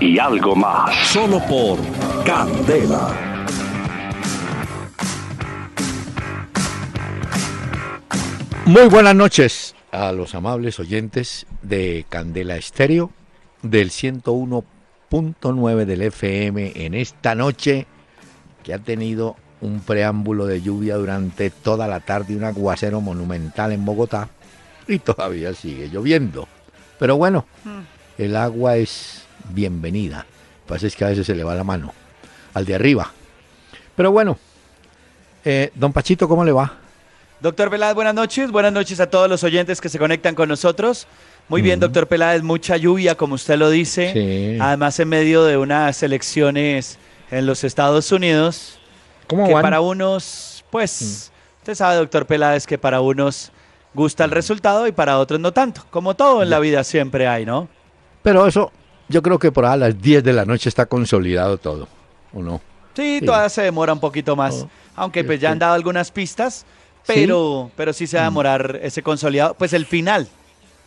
y algo más. Solo por Candela. Muy buenas noches a los amables oyentes de Candela Estéreo del 101.9 del FM en esta noche que ha tenido un preámbulo de lluvia durante toda la tarde, un aguacero monumental en Bogotá y todavía sigue lloviendo. Pero bueno, el agua es bienvenida. Lo que pasa es que a veces se le va la mano al de arriba. Pero bueno, eh, don Pachito, ¿cómo le va? Doctor Peláez, buenas noches. Buenas noches a todos los oyentes que se conectan con nosotros. Muy bien, doctor Peláez, mucha lluvia, como usted lo dice. Sí. Además, en medio de unas elecciones en los Estados Unidos, ¿Cómo que van? para unos, pues, usted sabe, doctor Peláez, que para unos gusta el resultado y para otros no tanto. Como todo en la vida siempre hay, ¿no? Pero eso, yo creo que por a las 10 de la noche está consolidado todo, ¿o no? Sí, Sí. todavía se demora un poquito más. Oh, Aunque pues ya han este. dado algunas pistas, pero, pero sí se va a demorar ese consolidado, pues el final.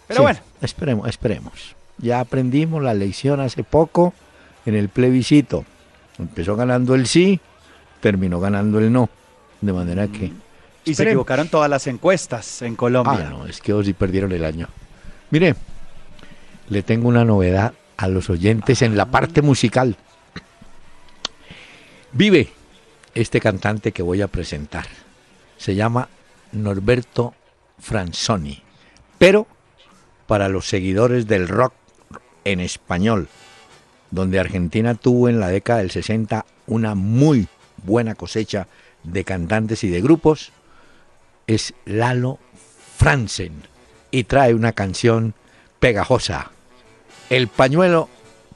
Pero Sí, bueno. Esperemos, esperemos. Ya aprendimos la lección hace poco en el plebiscito. Empezó ganando el sí, terminó ganando el no. De manera que... Y se equivocaron todas las encuestas en Colombia. Ah, no, es que sí perdieron el año. Mire, le tengo una novedad a los oyentes en la parte musical. Vive este cantante que voy a presentar. Se llama Norberto Franzoni. Pero para los seguidores del rock en español, donde Argentina tuvo en la década del 60 una muy buena cosecha de cantantes y de grupos, es Lalo Franzen y trae una canción pegajosa, El pañuelo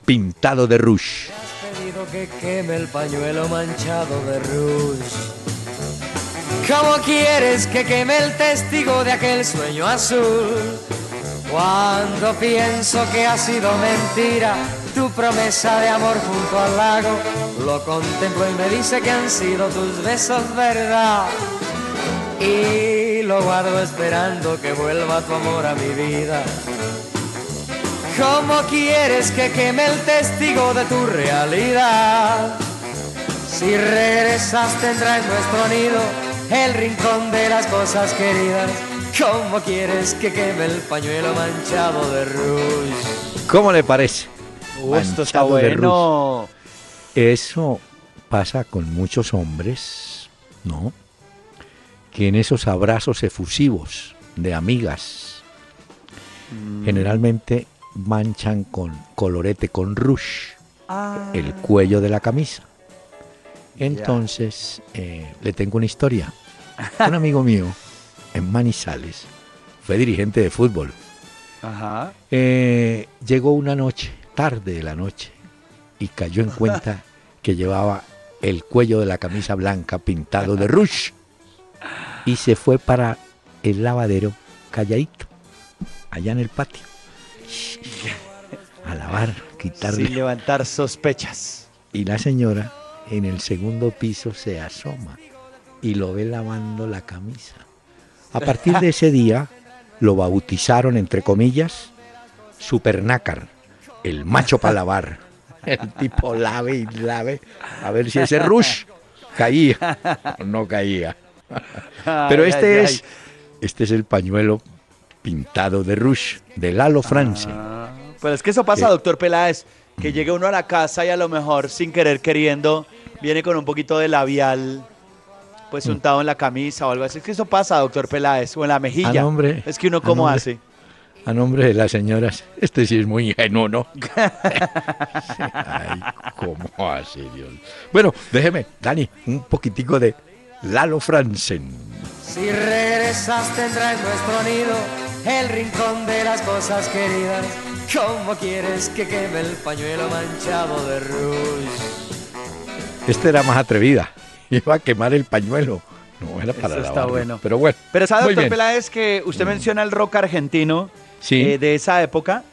pintado de rouge. has pedido que queme el pañuelo manchado de rouge. ¿Cómo quieres que queme el testigo de aquel sueño azul? Cuando pienso que ha sido mentira tu promesa de amor junto al lago, lo contemplo y me dice que han sido tus besos verdad. Y lo guardo esperando que vuelva tu amor a mi vida. ¿Cómo quieres que queme el testigo de tu realidad? Si regresas tendrá en nuestro nido el rincón de las cosas queridas. ¿Cómo quieres que queme el pañuelo manchado de rouge? ¿Cómo le parece? Uh, esto está bueno. Eso pasa con muchos hombres, ¿no? Que en esos abrazos efusivos de amigas, generalmente manchan con colorete con rouge Ah, el cuello de la camisa. Entonces, eh, le tengo una historia. Un amigo mío en Manizales fue dirigente de fútbol. Ajá. Eh, llegó una noche, tarde de la noche, y cayó en cuenta que llevaba el cuello de la camisa blanca pintado de rouge. Y se fue para el lavadero calladito, allá en el patio. A lavar, quitarle. Sin levantar sospechas. Y la señora en el segundo piso se asoma y lo ve lavando la camisa. A partir de ese día lo bautizaron, entre comillas, Supernácar, el macho para lavar. El tipo lave y lave a ver si ese rush caía o no caía. Pero este es, este es el pañuelo pintado de rush de Lalo France. Ah, Pero es que eso pasa, ¿Qué? doctor Peláez, que llegue uno a la casa y a lo mejor sin querer queriendo viene con un poquito de labial pues Mm. untado en la camisa o algo así. Es que eso pasa, doctor Peláez, o en la mejilla. Hombre. es que uno cómo hace. A nombre de las señoras, este sí es muy ingenuo, ¿no? Ay, ¿cómo así, Dios? Bueno, déjeme, Dani, un poquitico de Lalo Franzen. Si regresas tendrá en nuestro nido el rincón de las cosas queridas. ¿Cómo quieres que queme el pañuelo manchado de rouge? Esta era más atrevida. Iba a quemar el pañuelo. No, era para Eso está bueno. Pero bueno. Pero sabe, doctor bien. Peláez, que usted menciona el rock argentino Sí. eh, de esa época.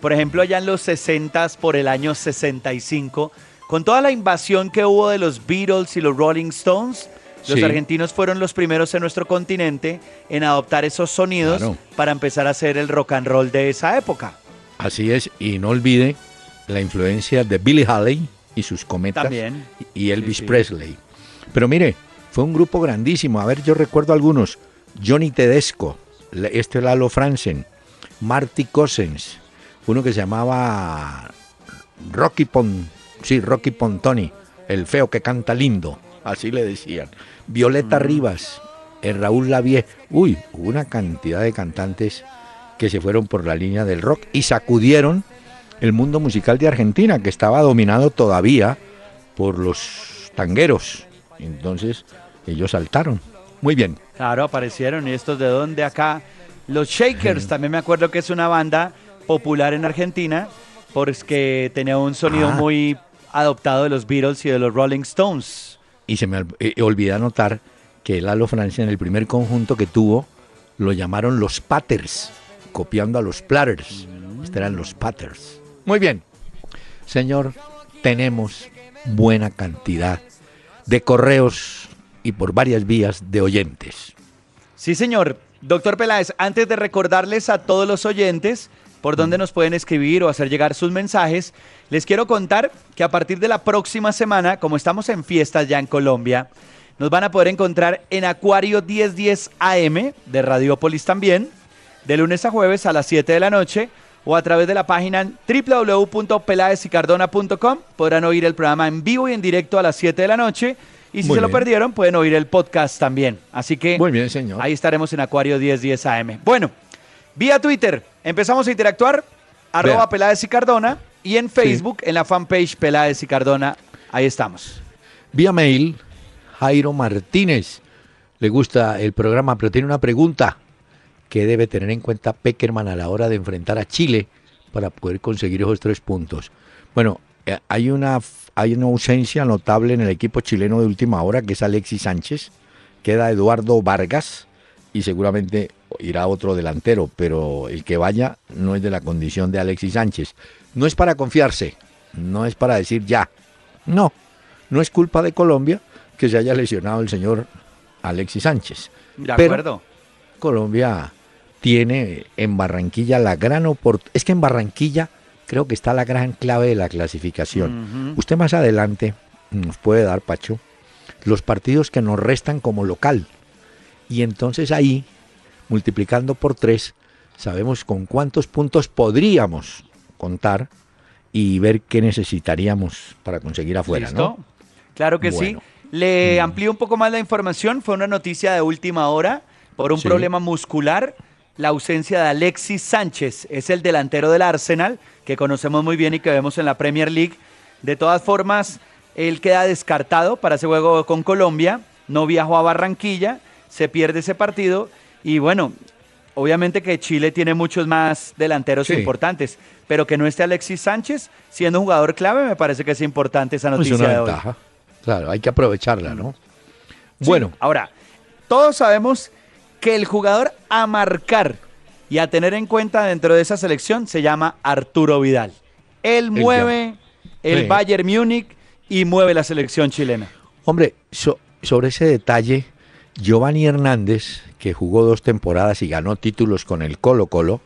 Por ejemplo, allá en los 60 por el año 65, con toda la invasión que hubo de los Beatles y los Rolling Stones, los Sí. argentinos fueron los primeros en nuestro continente en adoptar esos sonidos Claro. para empezar a hacer el rock and roll de esa época. Así es. Y no olvide la influencia de Billy Haley y sus cometas. También. Y Elvis Sí, sí. Presley. Pero mire, fue un grupo grandísimo. A ver, yo recuerdo algunos. Johnny Tedesco, este Lalo Franzen, Marty Cossens, uno que se llamaba Rocky Pon, sí, Rocky Pontoni, el feo que canta lindo, así le decían. Violeta Rivas, el Raúl Lavie. Uy, hubo una cantidad de cantantes que se fueron por la línea del rock y sacudieron el mundo musical de Argentina, que estaba dominado todavía por los tangueros. Entonces, ellos saltaron. Muy bien. Claro, aparecieron y estos de dónde acá. Los Shakers, también me acuerdo que es una banda popular en Argentina, porque tenía un sonido Ah. muy adoptado de los Beatles y de los Rolling Stones. Y se me ol- eh, olvidé anotar que Lalo Francia en el primer conjunto que tuvo lo llamaron los Patters, copiando a los Platters. Estos eran los Patters. Muy bien. Señor, tenemos buena cantidad de correos y por varias vías de oyentes. Sí, señor. Doctor Peláez, antes de recordarles a todos los oyentes por dónde nos pueden escribir o hacer llegar sus mensajes, les quiero contar que a partir de la próxima semana, como estamos en fiestas ya en Colombia, nos van a poder encontrar en Acuario 1010 AM de Radiopolis también, de lunes a jueves a las 7 de la noche o a través de la página www.pelaesicardona.com podrán oír el programa en vivo y en directo a las 7 de la noche y si Muy se lo perdieron pueden oír el podcast también. Así que Muy bien, señor. Ahí estaremos en Acuario 1010 AM. Bueno, vía Twitter empezamos a interactuar, arroba Vea. Peláez y Cardona, y en Facebook, en la fanpage Peláez y Cardona, ahí estamos. Vía mail, Jairo Martínez. Le gusta el programa, pero tiene una pregunta. ¿Qué debe tener en cuenta Peckerman a la hora de enfrentar a Chile para poder conseguir esos tres puntos? Bueno, eh, hay una, hay una ausencia notable en el equipo chileno de última hora, que es Alexis Sánchez. Queda Eduardo Vargas y seguramente irá otro delantero, pero el que vaya no es de la condición de Alexis Sánchez. No es para confiarse, no es para decir ya. No, no es culpa de Colombia que se haya lesionado el señor Alexis Sánchez. De Pero acuerdo. Colombia tiene en Barranquilla la gran oportunidad. Es que en Barranquilla creo que está la gran clave de la clasificación. Usted más adelante nos puede dar, Pacho, los partidos que nos restan como local. Y entonces ahí, multiplicando por tres, sabemos con cuántos puntos podríamos contar y ver qué necesitaríamos para conseguir afuera, ¿Listo? ¿no? Claro que Bueno. Mm. sí. Le amplío un poco más la información. Fue una noticia de última hora por un Sí. problema muscular. La ausencia de Alexis Sánchez es el delantero del Arsenal, que conocemos muy bien y que vemos en la Premier League. De todas formas, él queda descartado para ese juego con Colombia. No viajó a Barranquilla, se pierde ese partido. Y bueno, obviamente que Chile tiene muchos más delanteros Sí. importantes, pero que no esté Alexis Sánchez siendo un jugador clave, me parece que es importante esa Es noticia una de hoy. Claro, hay que aprovecharla, ¿no? Sí, Bueno, ahora, todos sabemos que el jugador a marcar y a tener en cuenta dentro de esa selección se llama Arturo Vidal. Él mueve el Sí. Bayern Múnich y mueve la selección chilena. Hombre, so- sobre ese detalle, Giovanni Hernández, que jugó dos temporadas y ganó títulos con el Colo Colo,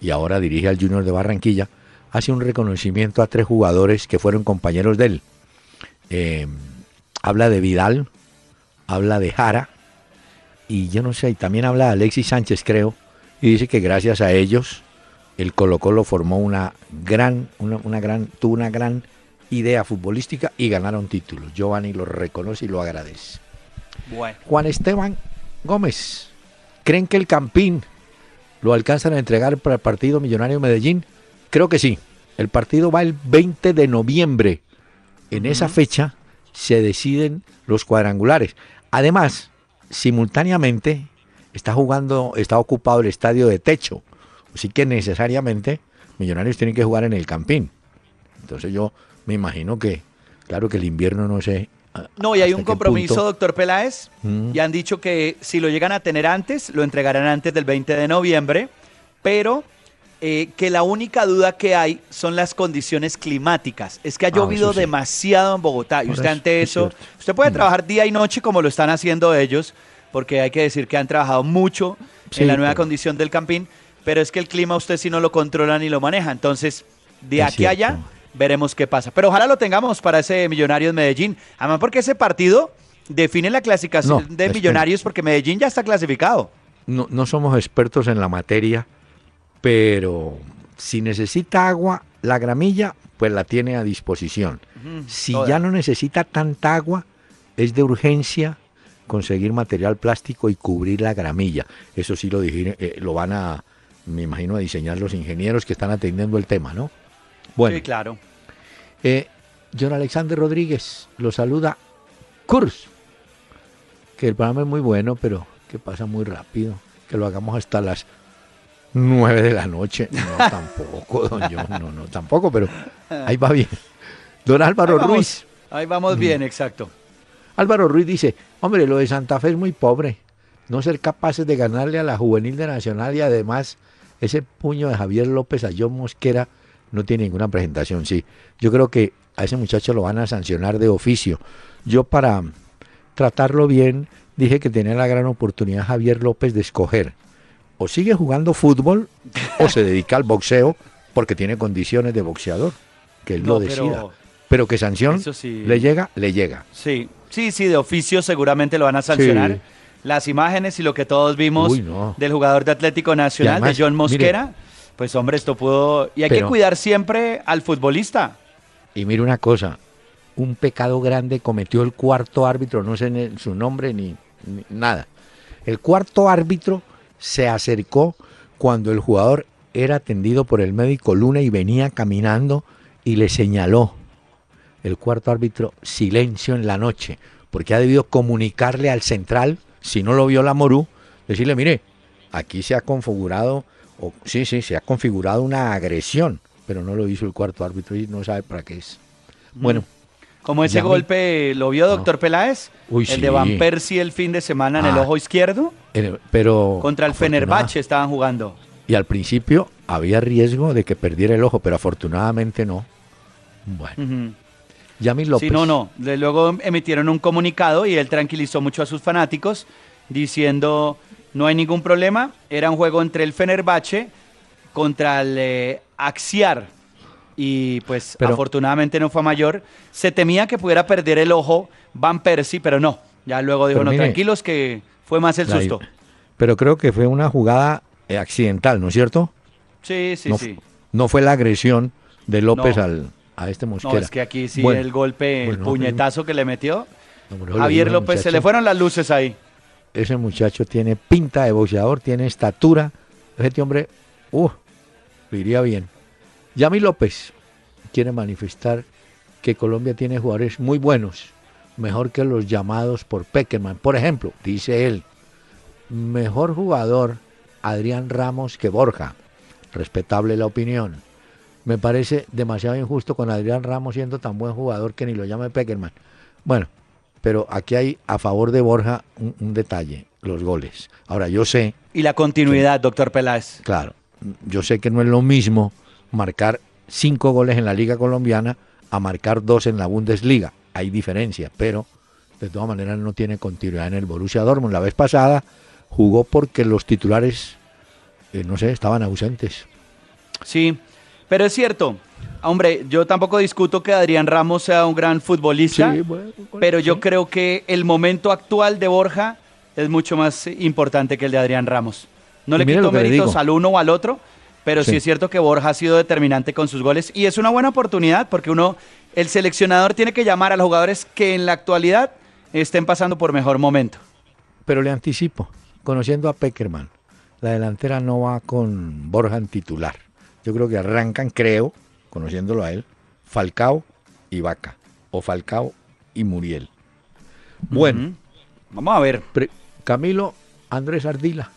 y ahora dirige al Junior de Barranquilla, hace un reconocimiento a tres jugadores que fueron compañeros de él. Eh, habla de Vidal, habla de Jara, y yo no sé, y también habla de Alexis Sánchez, creo, y dice que gracias a ellos el Colo Colo formó una gran, una, una gran, tuvo una gran idea futbolística y ganaron títulos. Giovanni lo reconoce y lo agradece. Bueno. Juan Esteban Gómez, ¿creen que el Campín lo alcanzan a entregar para el partido Millonario Medellín? Creo que sí. El partido va el 20 de noviembre. En esa fecha se deciden los cuadrangulares. Además, simultáneamente está jugando, está ocupado el estadio de techo. Así que necesariamente Millonarios tienen que jugar en el Campín. Entonces yo me imagino que, claro que el invierno no sé. No, y hay un compromiso, doctor Peláez, mm. y han dicho que si lo llegan a tener antes, lo entregarán antes del 20 de noviembre, pero eh, que la única duda que hay son las condiciones climáticas. Es que ha ah, llovido demasiado en Bogotá y usted ante eso, usted puede mm. trabajar día y noche como lo están haciendo ellos, porque hay que decir que han trabajado mucho en la nueva condición del campín, pero es que el clima usted si no lo controla ni lo maneja. Entonces, de aquí a allá veremos qué pasa. Pero ojalá lo tengamos para ese Millonarios Medellín. Además, porque ese partido define la clasificación de Millonarios porque Medellín ya está clasificado. No, no somos expertos en la materia, pero si necesita agua, la gramilla, pues la tiene a disposición. si ya no necesita tanta agua, es de urgencia conseguir material plástico y cubrir la gramilla. Eso sí lo, eh, lo van a, me imagino, a diseñar los ingenieros que están atendiendo el tema, ¿no? Bueno. Sí, claro. Eh, John Alexander Rodríguez lo saluda Kurs. Que el programa es muy bueno, pero que pasa muy rápido. Que lo hagamos hasta las nueve de la noche. No, tampoco, don John, no, no, tampoco, pero ahí va bien. Don Álvaro Ruiz. Ahí vamos bien, exacto. Álvaro Ruiz dice, hombre, lo de Santa Fe es muy pobre. No ser capaces de ganarle a la juvenil de Nacional y además ese puño de Javier López a John Mosquera no tiene ninguna presentación. Sí, yo creo que a ese muchacho lo van a sancionar de oficio. Yo para tratarlo bien dije que tenía la gran oportunidad Javier López de escoger o sigue jugando fútbol o se dedica al boxeo porque tiene condiciones de boxeador, que él lo decida. Pero, que sanción le llega, le llega. Sí, sí, sí, de oficio seguramente lo van a sancionar. Las imágenes y lo que todos vimos del jugador de Atlético Nacional, de John Mosquera, pues hombre, esto pudo... Y hay que cuidar siempre al futbolista. Y mire una cosa, un pecado grande cometió el cuarto árbitro, no sé su nombre ni, nada. El cuarto árbitro se acercó cuando el jugador era atendido por el médico Luna y venía caminando y le señaló el cuarto árbitro silencio en la noche, porque ha debido comunicarle al central, si no lo vio la Morú, decirle, mire, aquí se ha configurado o, sí, sí, se ha configurado una agresión, pero no lo hizo el cuarto árbitro y no sabe para qué es. Bueno. Mm. Como ese golpe, ¿lo vio doctor Peláez? el de Van Persie el fin de semana en el ah. ojo izquierdo. pero Contra el Fenerbahce estaban jugando. Y al principio había riesgo de que perdiera el ojo, pero afortunadamente no. Bueno. Yamil López. Sí, no, no. Luego emitieron un comunicado y él tranquilizó mucho a sus fanáticos diciendo no hay ningún problema. Era un juego entre el Fenerbahce contra el eh, Axiar. Y pues afortunadamente no fue mayor. Se temía que pudiera perder el ojo Van Persie, pero no. Ya luego dijo, no, tranquilos, que fue más el susto. Pero creo que fue una jugada eh, accidental, ¿no es cierto? Sí, sí, sí. No fue la agresión de López al, a este Mosquera. No, es que aquí sí el golpe, el puñetazo que le metió. Javier López, se le fueron las luces ahí ese muchacho tiene pinta de boxeador, tiene estatura. Este hombre, uh, iría bien. Yami López quiere manifestar que Colombia tiene jugadores muy buenos, mejor que los llamados por Peckerman. Por ejemplo, dice él, mejor jugador Adrián Ramos que Borja. Respetable la opinión. Me parece demasiado injusto con Adrián Ramos siendo tan buen jugador que ni lo llame Peckerman. Bueno, pero aquí hay a favor de Borja un, detalle, los goles. Ahora, yo sé... Y la continuidad, doctor Peláez. Claro, yo sé que no es lo mismo marcar cinco goles en la Liga Colombiana a marcar dos en la Bundesliga. Hay diferencia, pero de todas maneras no tiene continuidad en el Borussia Dortmund. La vez pasada jugó porque los titulares, eh, no sé, estaban ausentes. Sí, pero es cierto, Hombre, yo tampoco discuto que Adrián Ramos sea un gran futbolista, pero yo creo que el momento actual de Borja es mucho más importante que el de Adrián Ramos. No le quito méritos al uno o al otro, pero sí. es cierto que Borja ha sido determinante con sus goles y es una buena oportunidad porque uno, el seleccionador tiene que llamar a los jugadores que en la actualidad estén pasando por mejor momento. Pero le anticipo, conociendo a Peckerman, la delantera no va con Borja en titular. Yo creo que arrancan, creo, conociéndolo a él, Falcao y Vaca, o Falcao y Muriel. Bueno, vamos a ver. Camilo Andrés Ardila.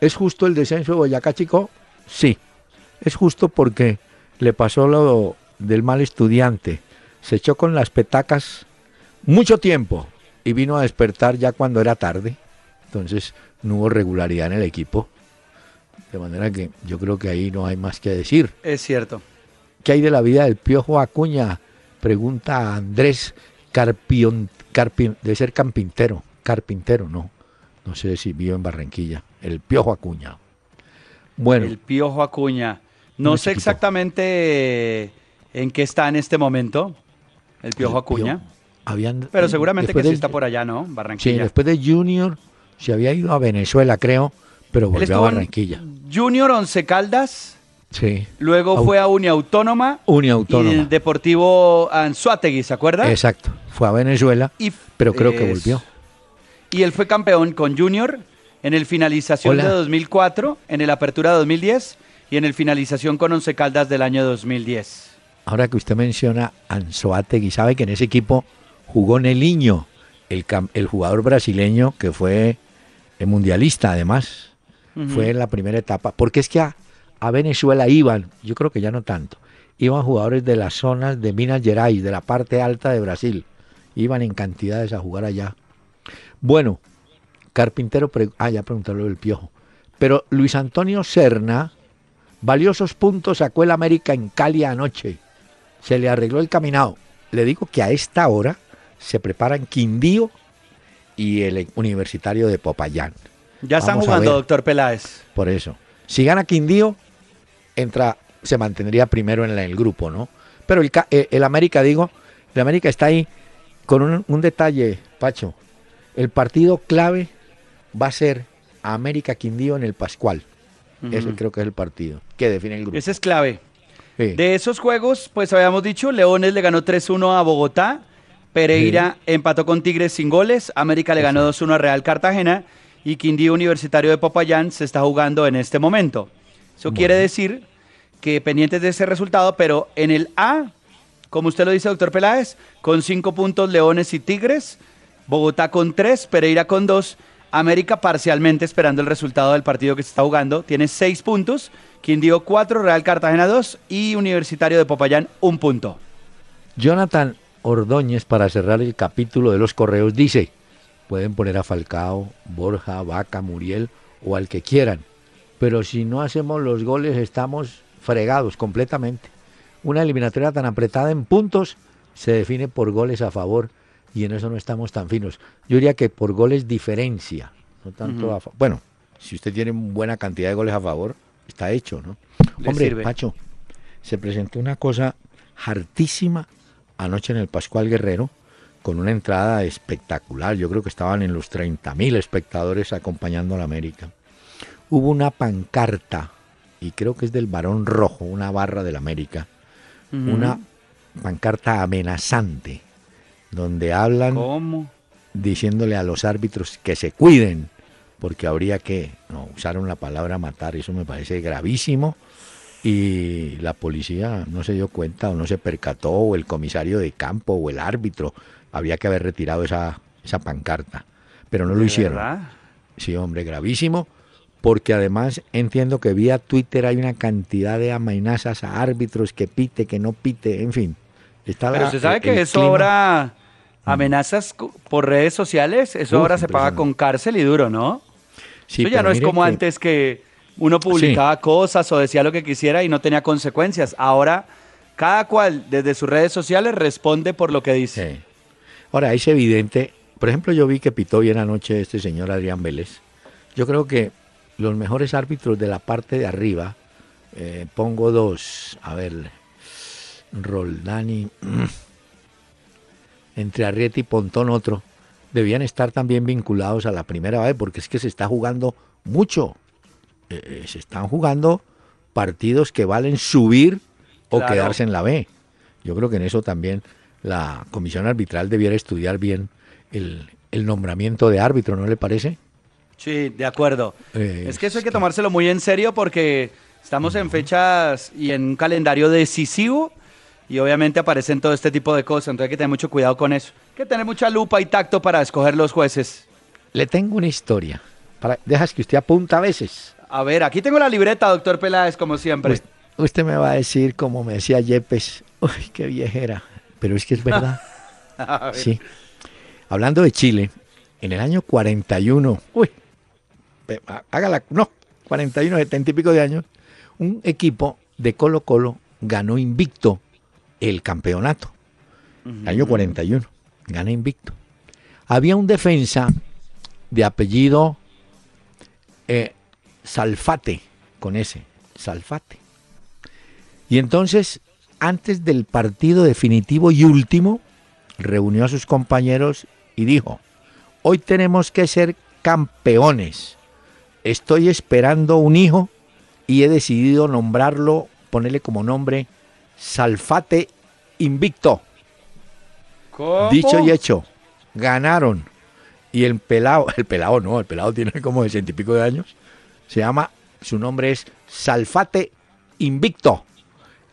¿Es justo el descenso de Boyacá Chico? Sí. es justo porque le pasó lo del mal estudiante. Se echó con las petacas mucho tiempo y vino a despertar ya cuando era tarde. Entonces no hubo regularidad en el equipo. De manera que yo creo que ahí no hay más que decir. Es cierto. ¿Qué hay de la vida del Piojo Acuña? Pregunta Andrés Carpion, Carpion, de ser carpintero. Carpintero, no. No sé si vive en Barranquilla. El Piojo Acuña. Bueno. El Piojo Acuña. No sé exactamente en qué está en este momento el Piojo Acuña. pero seguramente que sí está por allá, ¿no? Barranquilla. Sí, después de Junior se había ido a Venezuela, creo, pero volvió a Barranquilla. Junior Once Caldas. Sí. Luego fue a Uniautónoma. Uniautónoma. Y el Deportivo Anzuategui, ¿se acuerda? Exacto. Fue a Venezuela, pero creo que volvió. Y él fue campeón con Junior en el finalización de 2004, en el Apertura 2010 y en el finalización con Once Caldas del año 2010. Ahora que usted menciona Anzoátegui, sabe que en ese equipo jugó Neliño, el, el jugador brasileño que fue el mundialista además. Fue en la primera etapa. Porque es que a, a, Venezuela iban, yo creo que ya no tanto, iban jugadores de las zonas de Minas Gerais, de la parte alta de Brasil. Iban en cantidades a jugar allá. Bueno, Carpintero, ah, ya preguntaron del piojo. Pero Luis Antonio Serna, valiosos puntos sacó el América en Cali anoche. Se le arregló el caminado. Le digo que a esta hora se preparan Quindío y el Universitario de Popayán. Ya están jugando, doctor Peláez. Por eso. Si gana Quindío, entra, se mantendría primero en el grupo, ¿no? Pero el, eh, el, América, digo, el América está ahí con un, detalle, Pacho. El partido clave va a ser América Quindío en el Pascual. Ese creo que es el partido que define el grupo. Ese es clave. De esos juegos, pues habíamos dicho, Leones le ganó 3-1 a Bogotá, Pereira empató con Tigres sin goles, América le ganó 2-1 a Real Cartagena y Quindío Universitario de Popayán se está jugando en este momento. Eso quiere decir que pendientes de ese resultado, pero en el A, como usted lo dice, doctor Peláez, con 5 puntos Leones y Tigres, Bogotá con 3, Pereira con 2 América parcialmente esperando el resultado del partido que se está jugando. Tiene seis puntos. Quindío cuatro, Real Cartagena dos y Universitario de Popayán un punto. Jonathan Ordóñez, para cerrar el capítulo de los correos, dice, pueden poner a Falcao, Borja, Vaca, Muriel o al que quieran, pero si no hacemos los goles estamos fregados completamente. Una eliminatoria tan apretada en puntos se define por goles a favor y en eso no estamos tan finos. Yo diría que por goles diferencia, no tanto a Bueno, si usted tiene buena cantidad de goles a favor, está hecho, ¿no? Hombre, Pacho, se presentó una cosa hartísima anoche en el Pascual Guerrero, con una entrada espectacular. Yo creo que estaban en los 30.000 espectadores acompañando a la América. Hubo una pancarta, y creo que es del Barón Rojo, una barra del América, una pancarta amenazante donde hablan diciéndole a los árbitros que se cuiden, porque habría que, no, usaron la palabra matar, eso me parece gravísimo, y la policía no se dio cuenta o no se percató, o el comisario de campo o el árbitro, había que haber retirado esa, esa pancarta, pero no lo hicieron. Sí, hombre, gravísimo, porque además entiendo que vía Twitter hay una cantidad de amenazas a árbitros que pite, que no pite, en fin. Pero se sabe que eso ahora, amenazas por redes sociales, eso ahora se paga con cárcel y duro, ¿no? Sí, eso ya no es como antes que uno publicaba cosas o decía lo que quisiera y no tenía consecuencias. Ahora, cada cual desde sus redes sociales responde por lo que dice. Ahora, es evidente, por ejemplo, yo vi que pitó bien anoche este señor Adrián Vélez. Yo creo que los mejores árbitros de la parte de arriba, eh, pongo dos, a ver, Roldani, entre Arrieta y Pontón otro, debían estar también vinculados a la primera vez, porque es que se está jugando mucho. Eh, eh, se están jugando partidos que valen subir o quedarse en la B. Yo creo que en eso también la comisión arbitral debiera estudiar bien el, nombramiento de árbitro, ¿no le parece? Sí, de acuerdo. es que eso hay que tomárselo muy en serio porque estamos en fechas y en un calendario decisivo y obviamente aparecen todo este tipo de cosas, entonces hay que tener mucho cuidado con eso. Hay que tener mucha lupa y tacto para escoger los jueces. Le tengo una historia. Para, dejas que usted apunta a veces. A ver, aquí tengo la libreta, doctor Peláez, como siempre. usted me va a decir, como me decía Yepes, uy, qué viejera, pero es que es verdad. sí. Hablando de Chile, en el año 41, uy, hágala, no, 41, 70 y pico de años, un equipo de Colo Colo ganó invicto el campeonato. Año 41, gana invicto. Había un defensa de apellido eh, Salfate, con ese, Salfate. Y entonces, antes del partido definitivo y último, reunió a sus compañeros y dijo, hoy tenemos que ser campeones. Estoy esperando un hijo y he decidido nombrarlo, ponerle como nombre Salfate Invicto. Dicho y hecho, ganaron. Y el pelado, el pelado no, el pelado tiene como sesenta y pico de años, se llama, su nombre es Salfate Invicto.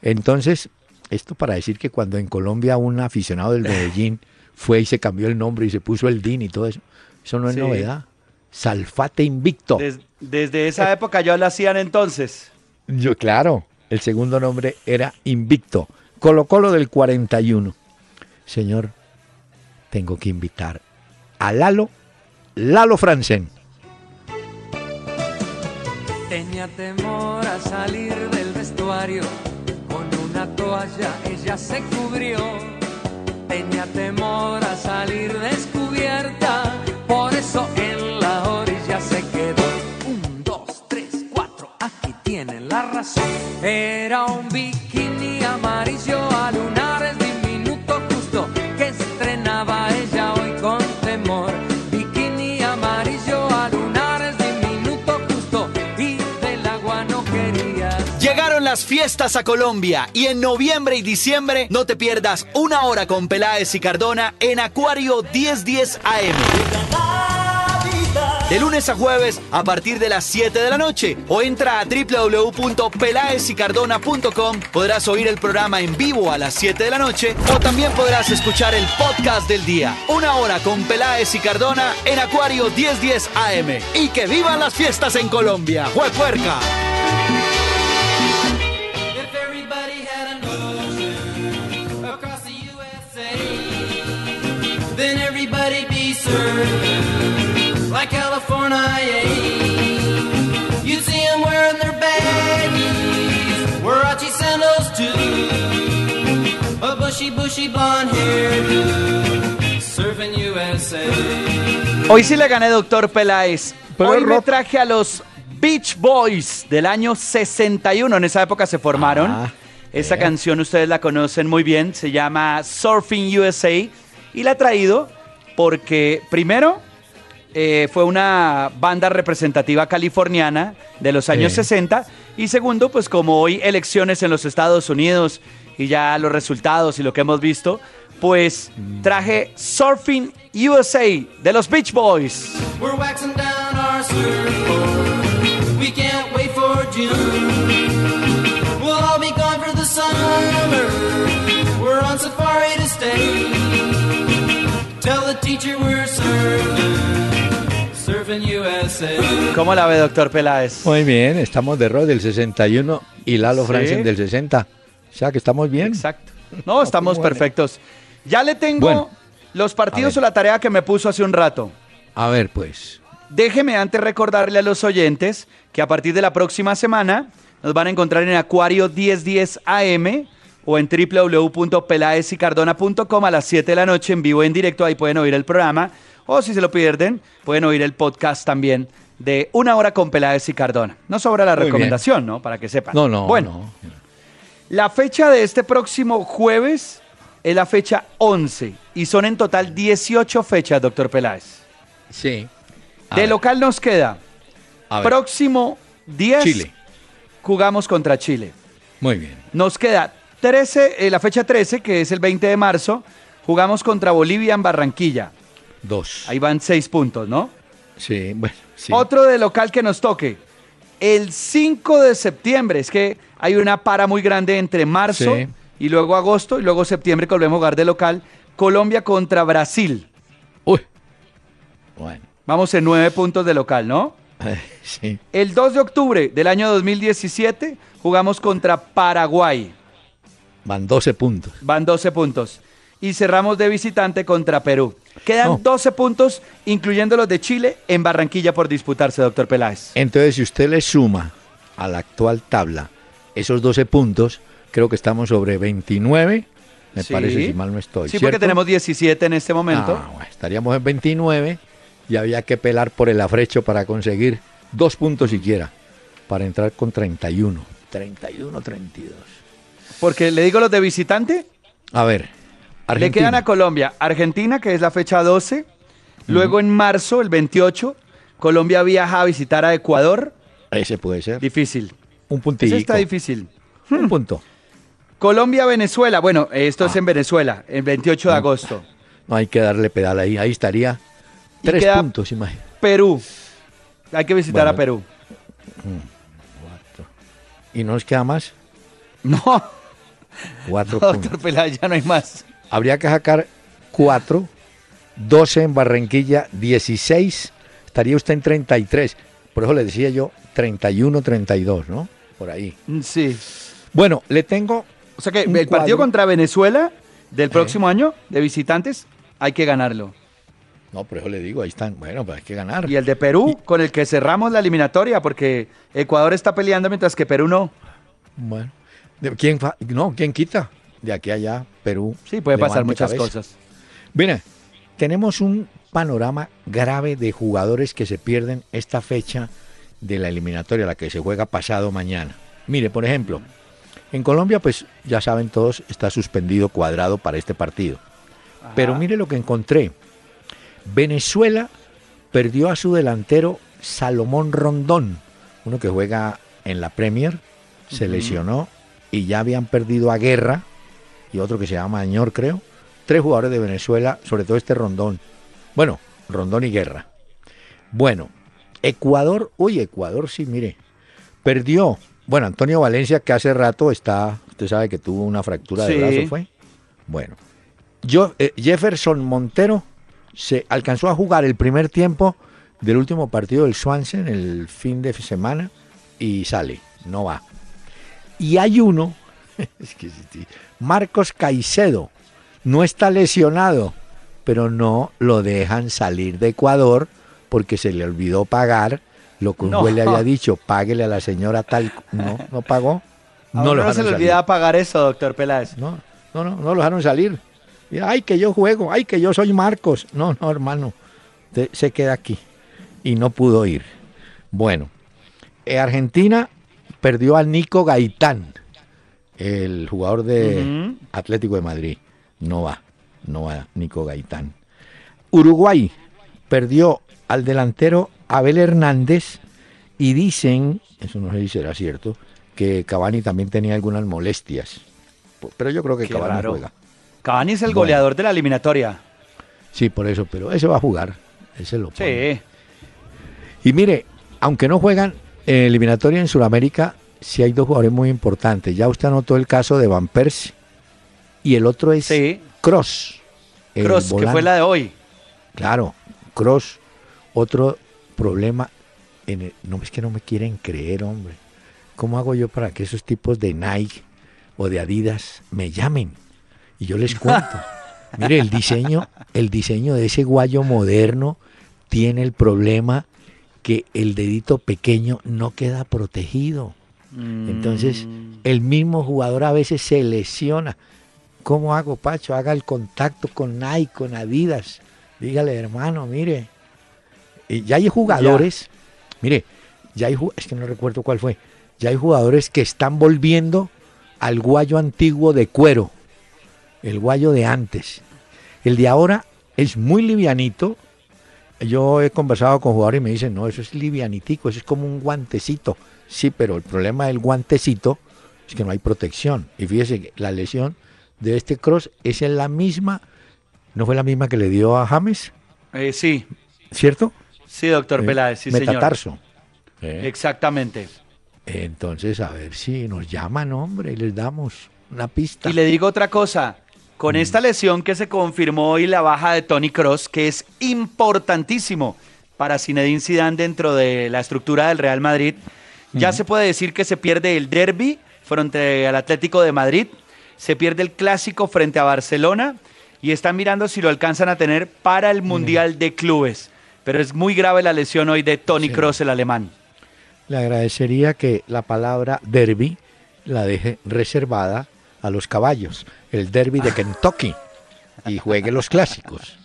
Entonces, esto para decir que cuando en Colombia un aficionado del Medellín fue y se cambió el nombre y se puso el DIN y todo eso, eso no es novedad. Salfate Invicto. desde esa época ya lo hacían entonces. Yo, claro, el segundo nombre era Invicto. Colo Colo del 41. Señor, tengo que invitar a Lalo, Lalo Franzen. Tenía temor a salir del vestuario, ella se cubrió. Tenía temor a salir descubierta, por eso en la orilla se quedó. Un, dos, tres, cuatro, aquí tienen la razón. Era un bikini amarillo a lunares las fiestas a Colombia y en noviembre y diciembre no te pierdas una hora con Peláez y Cardona en Acuario 1010 AM. De lunes a jueves a partir de las 7 de la noche o entra a www.pelaesycardona.com. Podrás oír el programa en vivo a las 7 de la noche o también podrás escuchar el podcast del día. Una hora con Peláez y Cardona en Acuario 1010 AM. Y que vivan las fiestas en Colombia. ¡Juepuerca! Everybody'd be served like California. You'd see them wearing their baggies, Warachi sandals too, a bushy, bushy blonde hairdo, surfing USA. Hoy sí le gané, doctor Peláez. Pero Hoy me traje a los Beach Boys del año 61. En esa época se formaron. Ah, Esa bien. canción ustedes la conocen muy bien. Se llama Surfing USA. Y la he traído porque, primero, eh, fue una banda representativa californiana de los años Sí. 60. Y segundo, pues como hoy elecciones en los Estados Unidos y ya los resultados y lo que hemos visto, pues traje Surfing USA de los Beach Boys. We're waxing down our surfboard. We can't wait for June. We'll all be gone for the summer. We're on safari to stay. Teacher we're USA. ¿Cómo la ve, doctor Peláez? Muy bien, estamos de rol del 61 y Lalo Sí. Franzen del 60. O sea que estamos bien. Exacto. No, estamos Bueno. perfectos. Ya le tengo Bueno. los partidos A o la tarea que me puso hace un rato. A ver, pues. Déjeme antes recordarle a los oyentes que a partir de la próxima semana nos van a encontrar en Acuario 1010 AM o en www.pelaesycardona.com a las 7 de la noche en vivo en directo. Ahí pueden oír el programa. O si se lo pierden, pueden oír el podcast también de Una Hora con Peláez y Cardona. No sobra la Muy bien. recomendación, ¿no? Para que sepan. No, no. Bueno, no. la fecha de este próximo jueves es la fecha 11 y son en total 18 fechas, doctor Peláez. Sí. A de ver, local nos queda a ver. próximo 10 Chile. jugamos contra Chile. Muy bien. Nos queda 13, eh, la fecha 13, que es el 20 de marzo, jugamos contra Bolivia en Barranquilla. Dos. Ahí van 6 puntos, ¿no? Sí, bueno. Sí. Otro de local que nos toque. El 5 de septiembre, es que hay una para muy grande entre marzo Sí. y luego agosto y luego septiembre que volvemos a jugar de local. Colombia contra Brasil. Uy. Bueno. Vamos en 9 puntos de local, ¿no? sí. El 2 de octubre del año 2017 jugamos contra Paraguay. Van 12 puntos. Van 12 puntos. Y cerramos de visitante contra Perú. Quedan No. 12 puntos, incluyendo los de Chile, en Barranquilla por disputarse, doctor Peláez. Entonces, si usted le suma a la actual tabla esos 12 puntos, creo que estamos sobre 29, me Sí. parece, si mal no estoy. Sí, porque tenemos 17 en este momento. Ah, bueno, estaríamos en 29 y había que pelar por el afrecho para conseguir dos puntos siquiera, para entrar con 31. 31, 32. Porque le digo los de visitante, A ver, le Argentina. quedan a Colombia, Argentina, que es la fecha 12. Luego en marzo, el 28, Colombia viaja a visitar a Ecuador. Ese puede ser. Difícil. Un puntito. Ese está difícil. Un punto. Colombia, Venezuela. Bueno, esto es Ah. en Venezuela, el 28 de agosto. No hay que darle pedal ahí. Ahí estaría Y tres puntos, imagínate. Perú. Hay que visitar Bueno. a Perú. ¿Y no nos queda más? No, Cuatro doctor puntos. Peláez, ya no hay más. Habría que sacar cuatro, 12 en Barranquilla, 16. Estaría usted en 33. Por eso le decía yo 31, 32, ¿no? Por ahí. Mm, Sí. Bueno, le tengo O sea que el partido contra Venezuela del próximo año de visitantes hay que ganarlo. No, por eso le digo, ahí están. Bueno, pues hay que ganar. Y el de Perú, con el que cerramos la eliminatoria, porque Ecuador está peleando mientras que Perú no. Bueno. ¿De ¿Quién, no, ¿quién quita? De aquí a allá, Perú. Sí, puede pasar muchas cabeza. cosas. Mira, tenemos un panorama grave de jugadores que se pierden esta fecha de la eliminatoria, la que se juega pasado mañana. Mire, por ejemplo, en Colombia, pues ya saben todos, está suspendido cuadrado para este partido. Pero mire lo que encontré. Venezuela perdió a su delantero Salomón Rondón, uno que juega en la Premier, se lesionó y ya habían perdido a Guerra y otro que se llama Añor, creo. Tres jugadores de Venezuela, sobre todo este Rondón. Bueno, Rondón y Guerra. Bueno, Ecuador, uy, Ecuador sí, mire, perdió. Bueno, Antonio Valencia, que hace rato está, usted sabe que tuvo una fractura de brazo, ¿fue? Bueno, yo, eh, Jefferson Montero se alcanzó a jugar el primer tiempo del último partido del Swansea el fin de semana y sale, no va. Y hay uno, Marcos Caicedo, no está lesionado, pero no lo dejan salir de Ecuador porque se le olvidó pagar lo que un No. juez le había dicho, páguele a la señora tal, no, no pagó, no lo no se le salir. olvida pagar eso, doctor Peláez. No, no, no, no lo dejaron salir. Ay, que yo juego, ay, que yo soy Marcos. No, no, hermano, se queda aquí. Y no pudo ir. Bueno, eh, Argentina perdió a Nico Gaitán, el jugador de. Atlético de Madrid. No va, no va Nico Gaitán. Uruguay perdió al delantero Abel Hernández y dicen, eso no sé si será cierto, que Cavani también tenía algunas molestias. Pero yo creo que Qué Cavani raro. juega. Cavani es el Bueno. goleador de la eliminatoria. Sí, por eso, pero ese va a jugar. Ese lo pone. Sí. Y mire, aunque no juegan eh, eliminatoria en Sudamérica, sí hay dos jugadores muy importantes. Ya usted anotó el caso de Van Persie y el otro es Sí. Cross. Cross, que fue la de hoy. Claro, Cross, otro problema. En el- no es que no me quieren creer, hombre. ¿Cómo hago yo para que esos tipos de Nike o de Adidas me llamen? Y yo les cuento. Mire, el diseño, el diseño de ese guayo moderno tiene el problema que el dedito pequeño no queda protegido. Entonces, Mm. el mismo jugador a veces se lesiona. ¿Cómo hago, Pacho? Haga el contacto con Nike, con Adidas. Dígale, hermano, mire. Y ya hay jugadores, mire, ya hay, es que no recuerdo cuál fue, ya hay jugadores que están volviendo al guayo antiguo de cuero, el guayo de antes. El de ahora es muy livianito. Yo he conversado con jugadores y me dicen, no, eso es livianitico, eso es como un guantecito. Sí, pero el problema del guantecito es que no hay protección. Y fíjese que la lesión de este cross es en la misma, no fue la misma que le dio a James, Eh, sí, ¿cierto? sí, doctor Eh, Peláez, sí, señor. metatarso. Eh, Exactamente. Entonces, a ver si nos llaman, hombre, y les damos una pista. Y le digo otra cosa. Mm. Con esta lesión que se confirmó y la baja de Tony Cross, que es importantísimo para Zinedine Zidane dentro de la estructura del Real Madrid. Ya se puede decir que se pierde el derby frente al Atlético de Madrid, se pierde el clásico frente a Barcelona y están mirando si lo alcanzan a tener para el Mundial de Clubes. Pero es muy grave la lesión hoy de Tony Cross, el alemán. Le agradecería que la palabra derby la deje reservada a los caballos, el derby de Kentucky, y juegue los clásicos.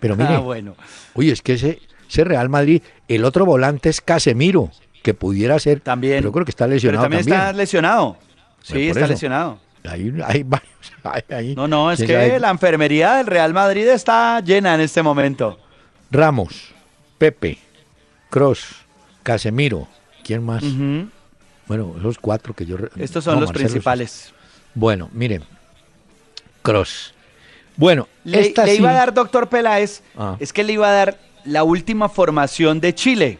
Pero mire, Ah, bueno. oye, es que ese, ese Real Madrid, el otro volante es Casemiro, que pudiera ser, También. pero creo que está Pero lesionado también, también. está lesionado. Sí, Bueno, por está eso. lesionado. Hay, hay varios. hay- hay- No, no, es que sabe. la enfermería del Real Madrid está llena en este momento. Ramos, Pepe, Cross, Casemiro, ¿quién más? Bueno, esos cuatro que yo... Estos son no, los Marcelo, principales. Bueno, miren. Cross. Bueno, Le, esta le sí- iba a dar, doctor Peláez, Ah. es que le iba a dar la última formación de Chile,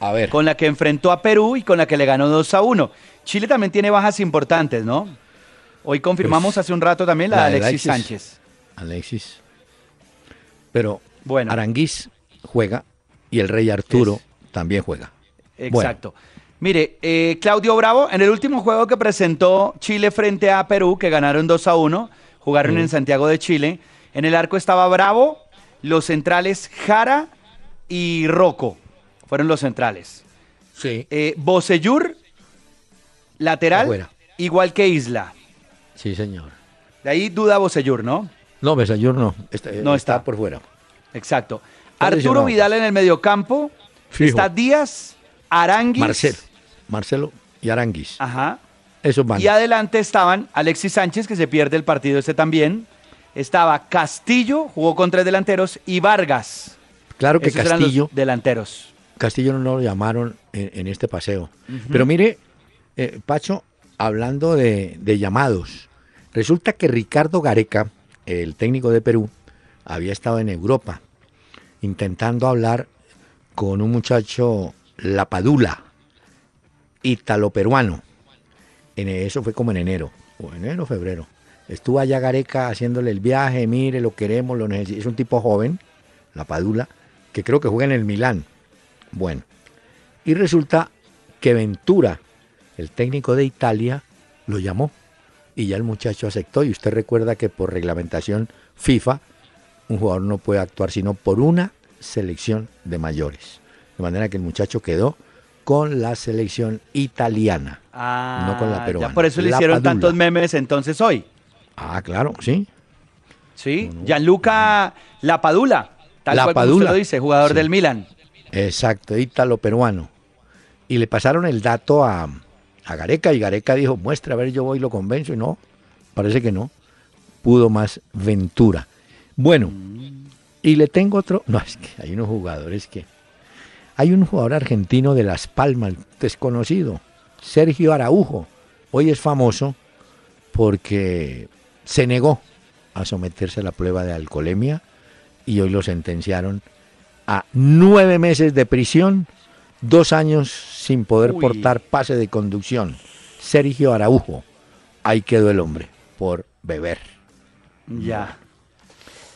A ver, con la que enfrentó a Perú y con la que le ganó 2 a 1. Chile también tiene bajas importantes, ¿no? Hoy confirmamos Pues, hace un rato también la, la de Alexis, Alexis. Sánchez. Alexis. Pero Bueno. Aranguís juega y el Rey Arturo también juega. Exacto. Mire, eh, Claudio Bravo, en el último juego que presentó Chile frente a Perú, que ganaron 2 a 1, jugaron Mm. en Santiago de Chile. En el arco estaba Bravo, los centrales Jara y Rocco. Fueron los centrales. Sí. Eh, Bocellur, lateral, Afuera. igual que Isla. Sí, señor. De ahí duda Bocellur, ¿no? No, Besayur no. Está, No está. por fuera. Exacto. Está Arturo. Vidal en el mediocampo. Fijo. Está Díaz, Aranguis. Marcelo. Marcelo y Aranguis. Ajá. Esos van. Y adelante estaban Alexis Sánchez, que se pierde el partido este también. Estaba Castillo, jugó con tres delanteros, y Vargas. Claro que Esos eran los Castillo, delanteros. Castillo no lo llamaron en, en este paseo. Pero mire, eh, Pacho, hablando de, de llamados, resulta que Ricardo Gareca, el técnico de Perú, había estado en Europa intentando hablar con un muchacho Lapadula, italo-peruano. En eso fue como en enero, o enero, febrero. Estuvo allá Gareca haciéndole el viaje, mire, lo queremos, lo necesitamos. Es un tipo joven, Lapadula, que creo que juega en el Milán. Bueno, y resulta que Ventura, el técnico de Italia, lo llamó y ya el muchacho aceptó. Y usted recuerda que por reglamentación FIFA, un jugador no puede actuar sino por una selección de mayores. De manera que el muchacho quedó con la selección italiana. Ah, No con la ya peruana. por eso le La hicieron Padula. tantos memes entonces hoy. Ah, claro, sí. ¿Sí? Gianluca Lapadula. Tal cual como usted lo dice, jugador Sí. del Milan. Exacto, ítalo-peruano. Y le pasaron el dato a, a Gareca y Gareca dijo, muestra, a ver, yo voy y lo convenzo. Y no, parece que no. Pudo más Ventura. Bueno, y le tengo otro... No, es que hay unos jugadores que... Hay un jugador argentino de Las Palmas, desconocido, Sergio Araujo. Hoy es famoso porque se negó a someterse a la prueba de alcoholemia y hoy lo sentenciaron a nueve meses de prisión, dos años sin poder Uy. portar pase de conducción. Sergio Araujo, ahí quedó el hombre, por beber. Ya.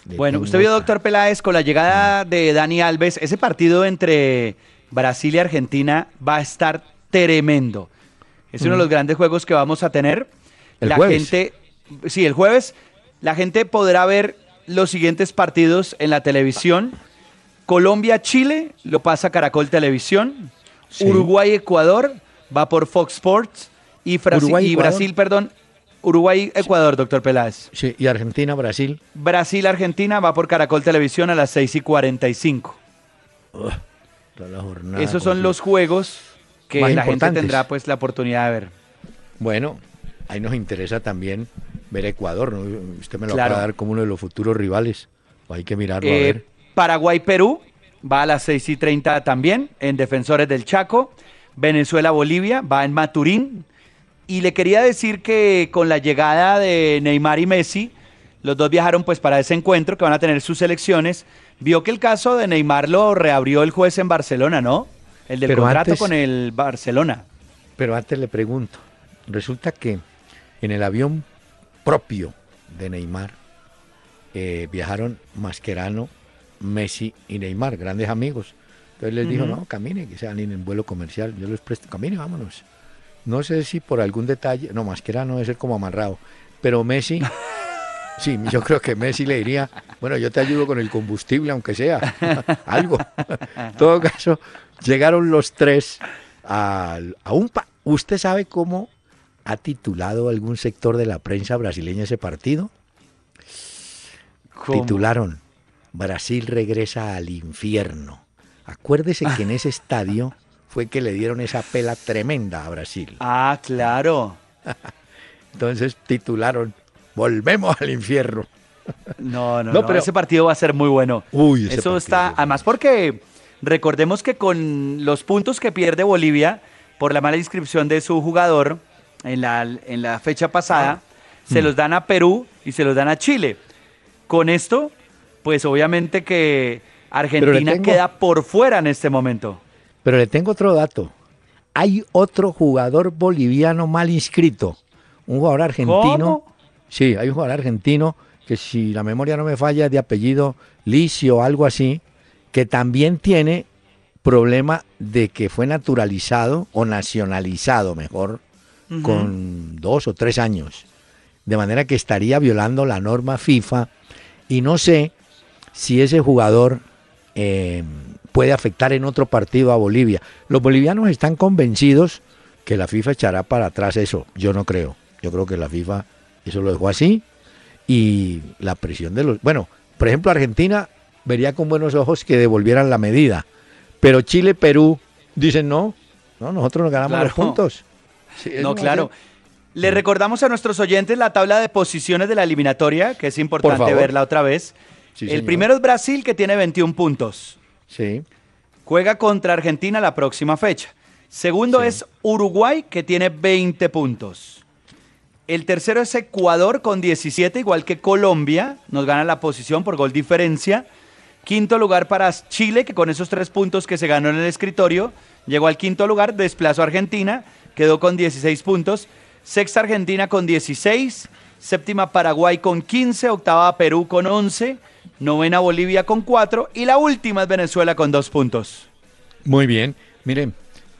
Bueno, usted vio, doctor Peláez, con la llegada de Dani Alves, ese partido entre Brasil y Argentina va a estar tremendo. Es uno de los grandes juegos que vamos a tener. El la jueves. gente, sí, el jueves, la gente podrá ver los siguientes partidos en la televisión. Colombia-Chile lo pasa Caracol Televisión. Sí. Uruguay-Ecuador va por Fox Sports. Y, Uruguay, y. Brasil, perdón. Uruguay-Ecuador, doctor Peláez. Sí, y Argentina, Brasil. Brasil-Argentina va por Caracol Televisión a las 6 y 45. Toda la jornada Esos son los juegos que la gente tendrá pues la oportunidad de ver. Bueno, ahí nos interesa también ver Ecuador, ¿no? Usted me lo Claro. va a dar como uno de los futuros rivales. Hay que mirarlo a Eh, ver. Paraguay-Perú va a las 6 y 30 también en Defensores del Chaco. Venezuela-Bolivia va en Maturín. Y le quería decir que con la llegada de Neymar y Messi, los dos viajaron pues para ese encuentro que van a tener sus elecciones. Vio que el caso de Neymar lo reabrió el juez en Barcelona, ¿no? El del Pero contrato antes- con el Barcelona. Pero antes le pregunto, resulta que en el avión propio de Neymar eh, viajaron Mascherano, Messi y Neymar, grandes amigos. Entonces les dijo, no, camine, que sean en vuelo comercial, yo les presto, camine, vámonos. No sé si por algún detalle, no, más que era no debe ser como amarrado, pero Messi, sí, yo creo que Messi le diría, bueno, yo te ayudo con el combustible, aunque sea, algo. En todo caso, llegaron los tres a, a un... Pa ¿Usted sabe cómo ha titulado algún sector de la prensa brasileña ese partido? Titularon, Brasil regresa al infierno. Acuérdese que en ese estadio fue que le dieron esa pela tremenda a Brasil. Ah, claro. Entonces titularon, volvemos al infierno. No, no, no, pero ese partido va a ser muy bueno. Uy, Eso está, además porque recordemos que con los puntos que pierde Bolivia por la mala inscripción de su jugador en la, en la fecha pasada, se mm. los dan a Perú y se los dan a Chile. Con esto, pues obviamente que Argentina queda por fuera en este momento. Pero le tengo otro dato. Hay otro jugador boliviano mal inscrito. Un jugador argentino. Sí, hay un jugador argentino que si la memoria no me falla, de apellido Licio o algo así, que también tiene problema de que fue naturalizado o nacionalizado, mejor, con dos o tres años. De manera que estaría violando la norma FIFA y no sé si ese jugador eh, puede afectar en otro partido a Bolivia. Los bolivianos están convencidos que la FIFA echará para atrás eso. Yo no creo. Yo creo que la FIFA eso lo dejó así y la presión de los... Bueno, por ejemplo, Argentina vería con buenos ojos que devolvieran la medida, pero Chile, Perú dicen no, no, nosotros nos ganamos los puntos. no, claro. Le recordamos a nuestros oyentes la tabla de posiciones de la eliminatoria, que es importante verla otra vez. el primero es Brasil, que tiene 21 puntos. Sí. Juega contra Argentina la próxima fecha. Segundo es Uruguay, que tiene 20 puntos. El tercero es Ecuador con 17, igual que Colombia. Nos gana la posición por gol diferencia. Quinto lugar para Chile, que con esos tres puntos que se ganó en el escritorio, llegó al quinto lugar, desplazó a Argentina, quedó con 16 puntos. Sexta Argentina con 16. Séptima Paraguay con 15. Octava Perú con 11 novena Bolivia con cuatro y la última es Venezuela con dos puntos. Muy bien, miren,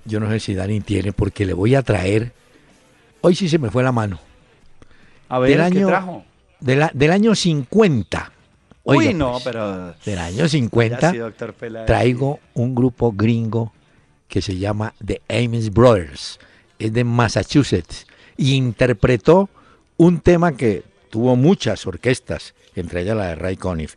yo no sé si Dani tiene porque le voy a traer, hoy sí se me fue la mano. A ver, del año, trajo? del año 50. Uy, no, pues, pero... Del año 50 traigo un grupo gringo que se llama The Ames Brothers, es de Massachusetts, y interpretó un tema que tuvo muchas orquestas, entre ellas la de Ray Conniff,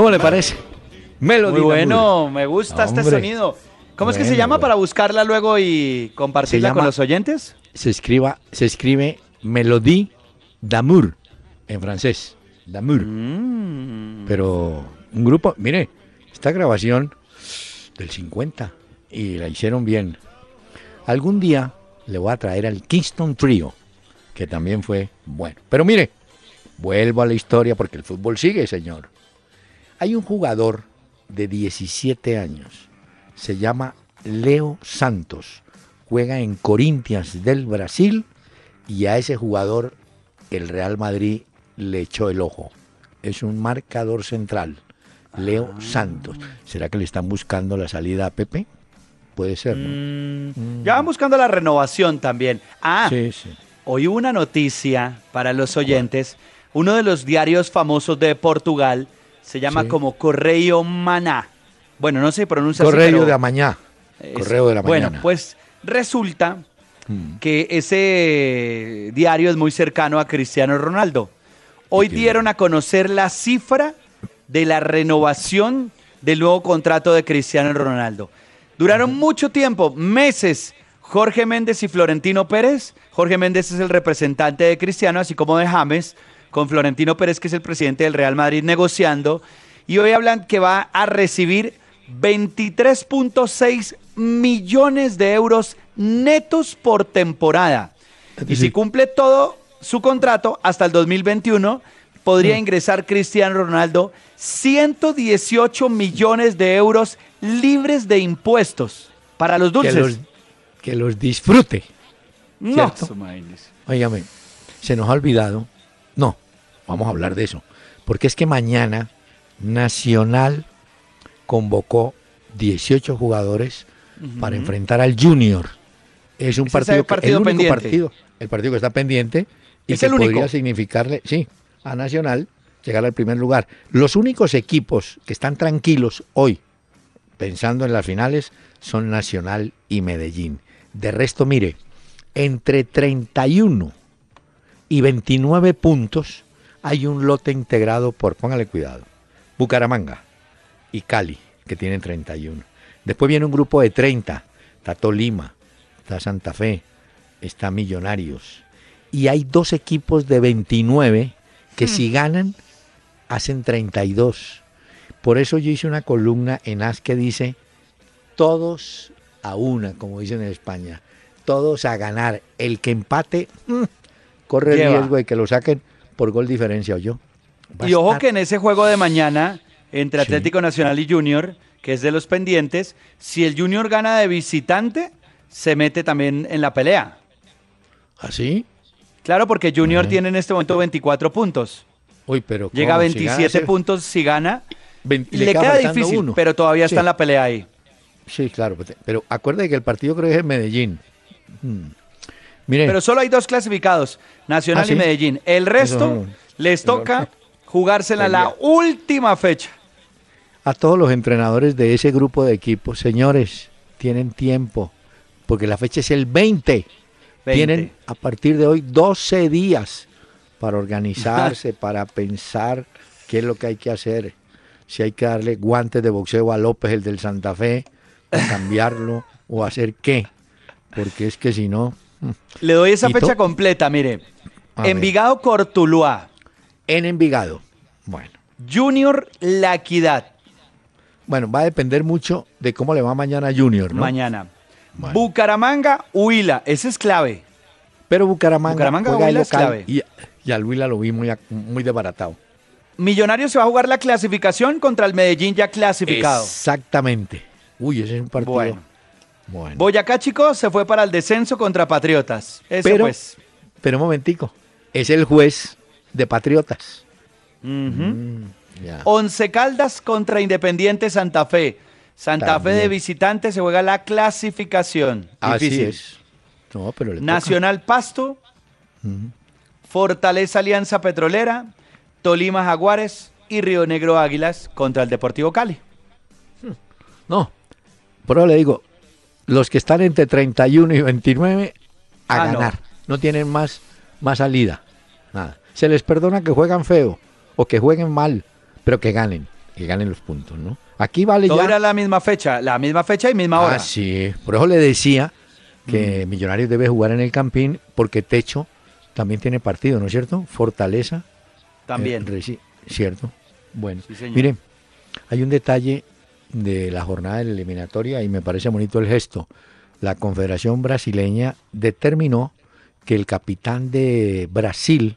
¿Cómo le parece? Melody Muy bueno, me gusta este sonido. ¿Cómo es que se llama para buscarla luego y compartirla con los oyentes? Se, escriba, se escribe Melodie d'amour en francés. D'amour. Mm. Pero un grupo, mire, esta grabación del 50 y la hicieron bien. Algún día le voy a traer al Kingston Trio, que también fue bueno. Pero mire, vuelvo a la historia porque el fútbol sigue, señor. Hay un jugador de 17 años, se llama Leo Santos, juega en Corinthians del Brasil y a ese jugador el Real Madrid le echó el ojo. Es un marcador central, Leo ah. Santos. ¿Será que le están buscando la salida a Pepe? Puede ser, ¿no? Mm, ya van buscando la renovación también. Ah, sí, sí. hoy una noticia para los oyentes. Uno de los diarios famosos de Portugal se llama como Correo Maná. Bueno, no se pronuncia Correo de Amañá. Correo de la mañana. Bueno, pues resulta mm. que ese diario es muy cercano a Cristiano Ronaldo. Hoy dieron a conocer la cifra de la renovación del nuevo contrato de Cristiano Ronaldo. Duraron mucho tiempo, meses, Jorge Méndez y Florentino Pérez. Jorge Méndez es el representante de Cristiano, así como de James, con Florentino Pérez, que es el presidente del Real Madrid, negociando. Y hoy hablan que va a recibir 23.6 millones de euros netos por temporada. Y si cumple todo su contrato hasta el 2021, podría mm. ingresar Cristiano Ronaldo 118 millones de euros libres de impuestos para los dulces que los disfrute. No, Óigame, se nos ha olvidado. No, vamos a hablar de eso. Porque es que mañana Nacional convocó 18 jugadores para enfrentar al Junior. Es un partido, partido el único partido, el partido que está pendiente y que podría significarle, sí, a Nacional llegar al primer lugar. Los únicos equipos que están tranquilos hoy, pensando en las finales, son Nacional y Medellín. De resto, mire, entre 31 y 29 puntos hay un lote integrado por, póngale cuidado, Bucaramanga y Cali, que tienen 31. Después viene un grupo de 30, está Tolima, está Santa Fe, está Millonarios. Y hay dos equipos de 29 que si hmm. ganan, hacen 32. Por eso yo hice una columna en AS que dice, todos a una, como dicen en España. Todos a ganar. El que empate mm, corre el riesgo de que lo saquen por gol diferencia o yo. y ojo que en ese juego de mañana entre Atlético Nacional y Junior, que es de los pendientes, si el Junior gana de visitante, se mete también en la pelea. ¿Así? ¿Ah, claro, porque Junior tiene en este momento 24 puntos. Uy, pero Llega a 27 puntos si gana. le, queda difícil, pero todavía está en la pelea ahí. Sí, claro, pero acuérdate que el partido creo que es en Medellín. Hmm. Pero solo hay dos clasificados, Nacional ¿Ah, y Medellín. El resto les toca jugársela la última fecha. A todos los entrenadores de ese grupo de equipos, señores, tienen tiempo, porque la fecha es el 20. Tienen a partir de hoy 12 días para organizarse, para pensar qué es lo que hay que hacer. Si hay que darle guantes de boxeo a López, el del Santa Fe, cambiarlo o hacer qué, porque es que si no... Le doy esa fecha completa, mire. Envigado Cortuluá. En Envigado. Bueno. Junior La Equidad. Bueno, va a depender mucho de cómo le va mañana a Junior, ¿no? Mañana. Bucaramanga, Huila. Ese es clave. Pero Bucaramanga, Bucaramanga Huila es clave. Y, y al Huila lo vi muy, muy desbaratado. Millonarios se va a jugar la clasificación contra el Medellín ya clasificado. Exactamente. Uy, ese es un partido. Bueno. Boyacá, chicos, se fue para el descenso contra Patriotas. Eso pero, pues. Pero un momentico. Es el juez de Patriotas. Mm, Once Caldas contra Independiente Santa Fe. Santa Fe de visitante se juega la clasificación. Así es. Nacional Pasto. Fortaleza Alianza Petrolera. Tolima Jaguares y Río Negro Águilas contra el Deportivo Cali. No, por eso le digo, los que están entre 31 y 29 a ah, ganar. No. tienen más, más salida. Nada. Se les perdona que juegan feo o que jueguen mal, pero que ganen, que ganen los puntos, ¿no? Aquí vale Todo era la misma fecha, la misma fecha y misma hora. Ah, sí. Por eso le decía que mm. Millonarios debe jugar en el Campín porque Techo también tiene partido, ¿no es cierto? Fortaleza. También. Eh, cierto. Bueno, miren, hay un detalle de la jornada de la eliminatoria y me parece bonito el gesto. La Confederación Brasileña determinó que el capitán de Brasil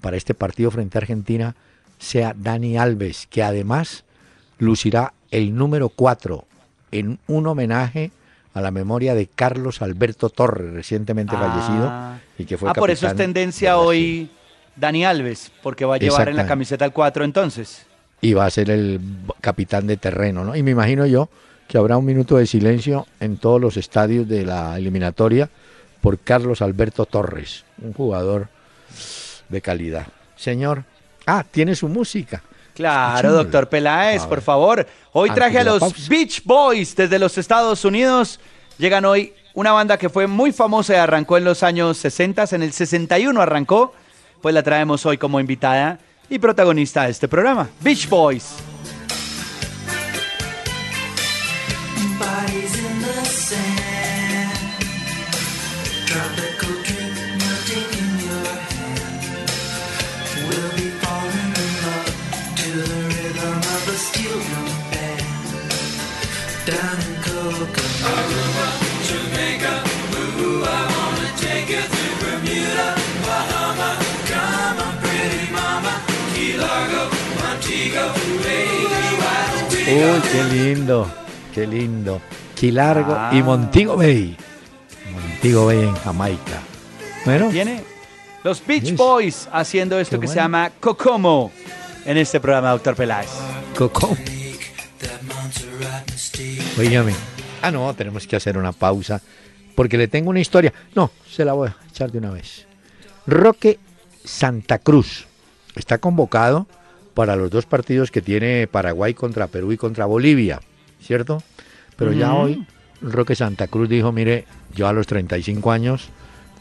para este partido frente a Argentina sea Dani Alves, que además lucirá el número 4 en un homenaje a la memoria de Carlos Alberto Torres, recientemente ah. fallecido y que fue Ah, por eso es tendencia hoy Dani Alves, porque va a llevar en la camiseta el 4 entonces y va a ser el capitán de terreno, ¿no? Y me imagino yo que habrá un minuto de silencio en todos los estadios de la eliminatoria por Carlos Alberto Torres, un jugador de calidad. Señor, ah, tiene su música. Claro, doctor Peláez, por favor. Hoy traje a los Beach Boys desde los Estados Unidos. Llegan hoy una banda que fue muy famosa y arrancó en los años 60, en el 61 arrancó, pues la traemos hoy como invitada y protagonista de este programa, Beach Boys. Uy, qué lindo, qué lindo. Quilargo y Montego Bay. Montego Bay en Jamaica. Bueno. Viene los Beach Boys haciendo esto que se llama Kokomo en este programa, doctor Peláez. Kokomo. Oígame. Ah, no, tenemos que hacer una pausa porque le tengo una historia. No, se la voy a echar de una vez. Roque Santa Cruz está convocado para los dos partidos que tiene Paraguay contra Perú y contra Bolivia, ¿cierto? Pero ya hoy Roque Santa Cruz dijo, mire, yo a los 35 años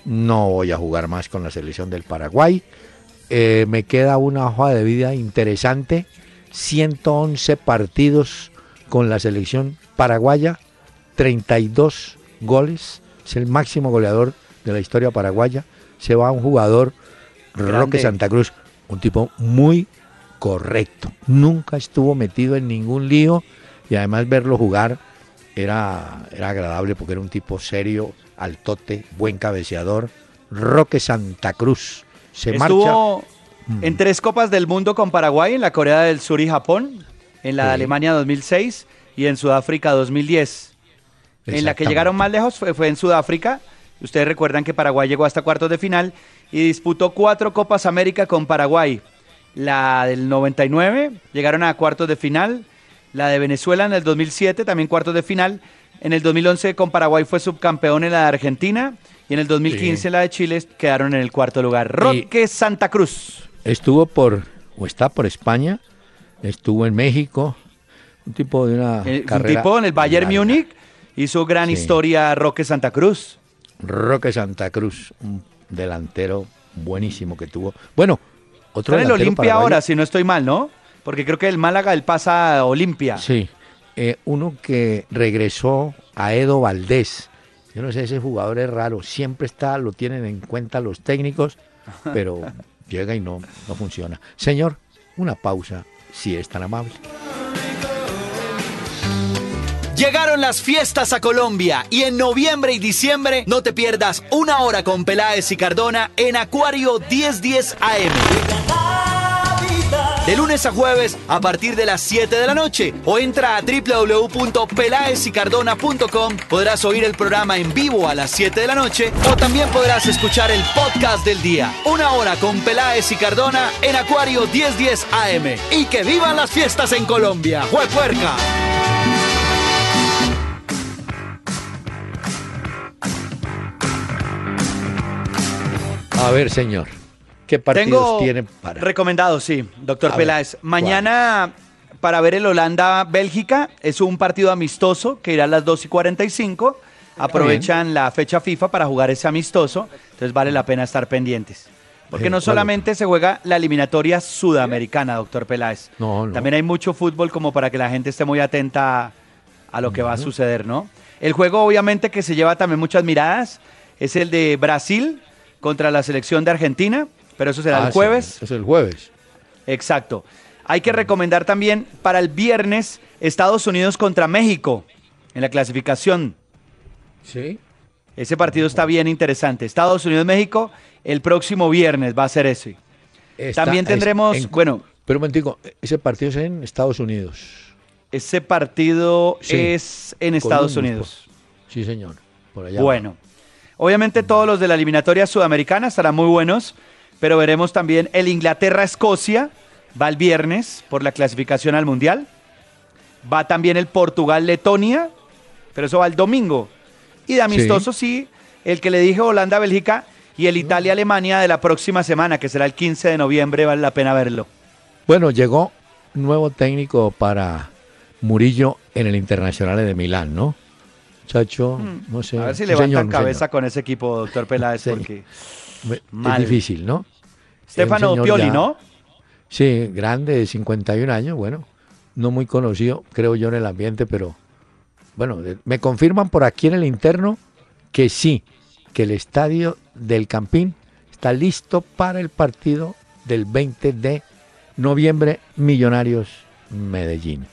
no voy a jugar más con la selección del Paraguay. Eh, me queda una hoja de vida interesante, 111 partidos con la selección paraguaya, 32 goles, es el máximo goleador de la historia paraguaya. Se va un jugador, Roque Santa Cruz, un tipo muy correcto. Nunca estuvo metido en ningún lío y además verlo jugar era, era agradable porque era un tipo serio, altote, buen cabeceador. Roque Santa Cruz. Se Estuvo en mm. tres Copas del Mundo con Paraguay, en la Corea del Sur y Japón, en la de Alemania 2006 y en Sudáfrica 2010. En la que llegaron más lejos fue, fue en Sudáfrica. Ustedes recuerdan que Paraguay llegó hasta cuartos de final y disputó cuatro Copas América con Paraguay la del 99, llegaron a cuartos de final, la de Venezuela en el 2007, también cuartos de final, en el 2011 con Paraguay fue subcampeón en la de Argentina. Y en el 2015 la de Chile quedaron en el cuarto lugar. Roque Santa Cruz. Estuvo por, o está por España, estuvo en México, un tipo de una... Eh, un tipo en el Bayern Múnich, hizo gran historia Roque Santa Cruz. Roque Santa Cruz, un delantero buenísimo que tuvo. Bueno, otro Está en el Olimpia ahora, si no estoy mal, ¿no? Porque creo que el Málaga él pasa a Olimpia. Sí. Eh, uno que regresó a Edo Valdés. Yo no sé, ese jugador es raro. Siempre está, lo tienen en cuenta los técnicos, pero llega y no, no funciona. Señor, una pausa, si es tan amable. Llegaron las fiestas a Colombia y en noviembre y diciembre no te pierdas una hora con Peláez y Cardona en Acuario 1010 AM. De lunes a jueves a partir de las 7 de la noche o entra a www.pelaesycardona.com. Podrás oír el programa en vivo a las 7 de la noche o también podrás escuchar el podcast del día. Una hora con Peláez y Cardona en Acuario 1010 AM. Y que vivan las fiestas en Colombia. ¡Juepuerca! A ver, señor. ¿Qué partidos tiene para? Recomendado, sí, doctor Peláez. Mañana, para ver el Holanda-Bélgica, es un partido amistoso que irá a las 2 y 45. Aprovechan la fecha FIFA para jugar ese amistoso, entonces vale la pena estar pendientes. Porque no solamente se juega la eliminatoria sudamericana, doctor Peláez. No, También hay mucho fútbol como para que la gente esté muy atenta a lo que va a suceder, ¿no? El juego, obviamente, que se lleva también muchas miradas, es el de Brasil contra la selección de Argentina, pero eso será el ah, jueves. es el jueves. Exacto. Hay que recomendar también para el viernes Estados Unidos contra México en la clasificación. Sí. Ese partido está bien interesante. Estados Unidos-México el próximo viernes va a ser ese. también tendremos, bueno... Pero un momentico, ese partido es en Estados Unidos. Ese partido es en Estados Unidos. Sí, señor. Por allá bueno. Obviamente todos los de la eliminatoria sudamericana estarán muy buenos, pero veremos también el Inglaterra-Escocia, va el viernes por la clasificación al Mundial. Va también el Portugal-Letonia, pero eso va el domingo. Y de amistoso sí. el que le dije Holanda-Bélgica y el Italia-Alemania de la próxima semana, que será el 15 de noviembre, vale la pena verlo. Bueno, llegó nuevo técnico para Murillo en el Internacional de Milán, ¿no? Chacho, mm. no sé. A ver si levantan cabeza con ese equipo, doctor Peláez, porque. Es difícil, ¿no? Stefano Pioli, ¿no? Sí, grande, de 51 años, bueno, no muy conocido, creo yo, en el ambiente, pero bueno, me confirman por aquí en el interno que sí, que el estadio del Campín está listo para el partido del 20 de noviembre, Millonarios Medellín.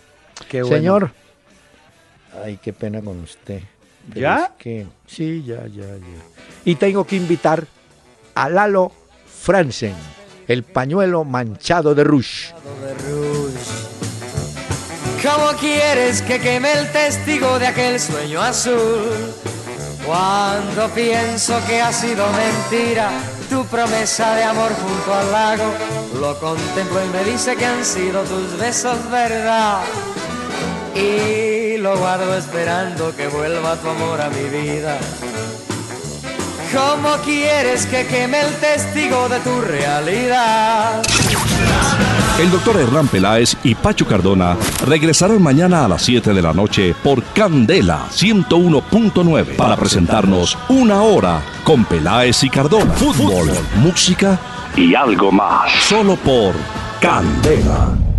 Señor, ay, qué pena con usted. ¿Ya? que, sí, ya, ya, ya. Y tengo que invitar a Lalo Franzen, el pañuelo manchado de rouge. ¿Cómo quieres que queme el testigo de aquel sueño azul? Cuando pienso que ha sido mentira tu promesa de amor junto al lago, lo contemplo y me dice que han sido tus besos verdad. Y lo guardo esperando que vuelva tu amor a mi vida. ¿Cómo quieres que queme el testigo de tu realidad? El doctor Hernán Peláez y Pacho Cardona regresarán mañana a las 7 de la noche por Candela 101.9 para presentarnos una hora con Peláez y Cardona. Fútbol, música y algo más. Solo por Candela.